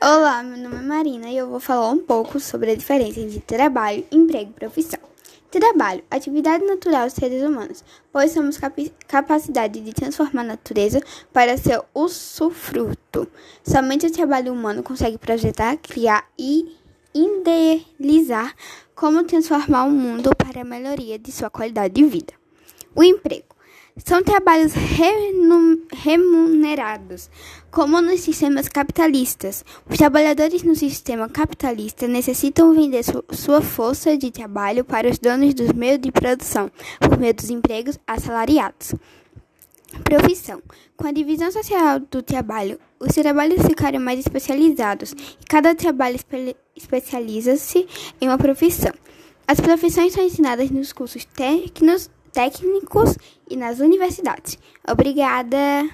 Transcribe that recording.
Olá, meu nome é Marina e eu vou falar um pouco sobre a diferença entre trabalho, emprego e profissão. Trabalho, atividade natural dos seres humanos, pois temos cap capacidade de transformar a natureza para seu usufruto. Somente o trabalho humano consegue projetar, criar e idealizar como transformar o mundo para a melhoria de sua qualidade de vida. O emprego são trabalhos remunerados, como nos sistemas capitalistas. Os trabalhadores no sistema capitalista necessitam vender su sua força de trabalho para os donos dos meios de produção, por meio dos empregos assalariados. Profissão. Com a divisão social do trabalho, os trabalhos ficaram mais especializados e cada trabalho espe especializa-se em uma profissão. As profissões são ensinadas nos cursos técnicos técnicos e nas universidades. Obrigada!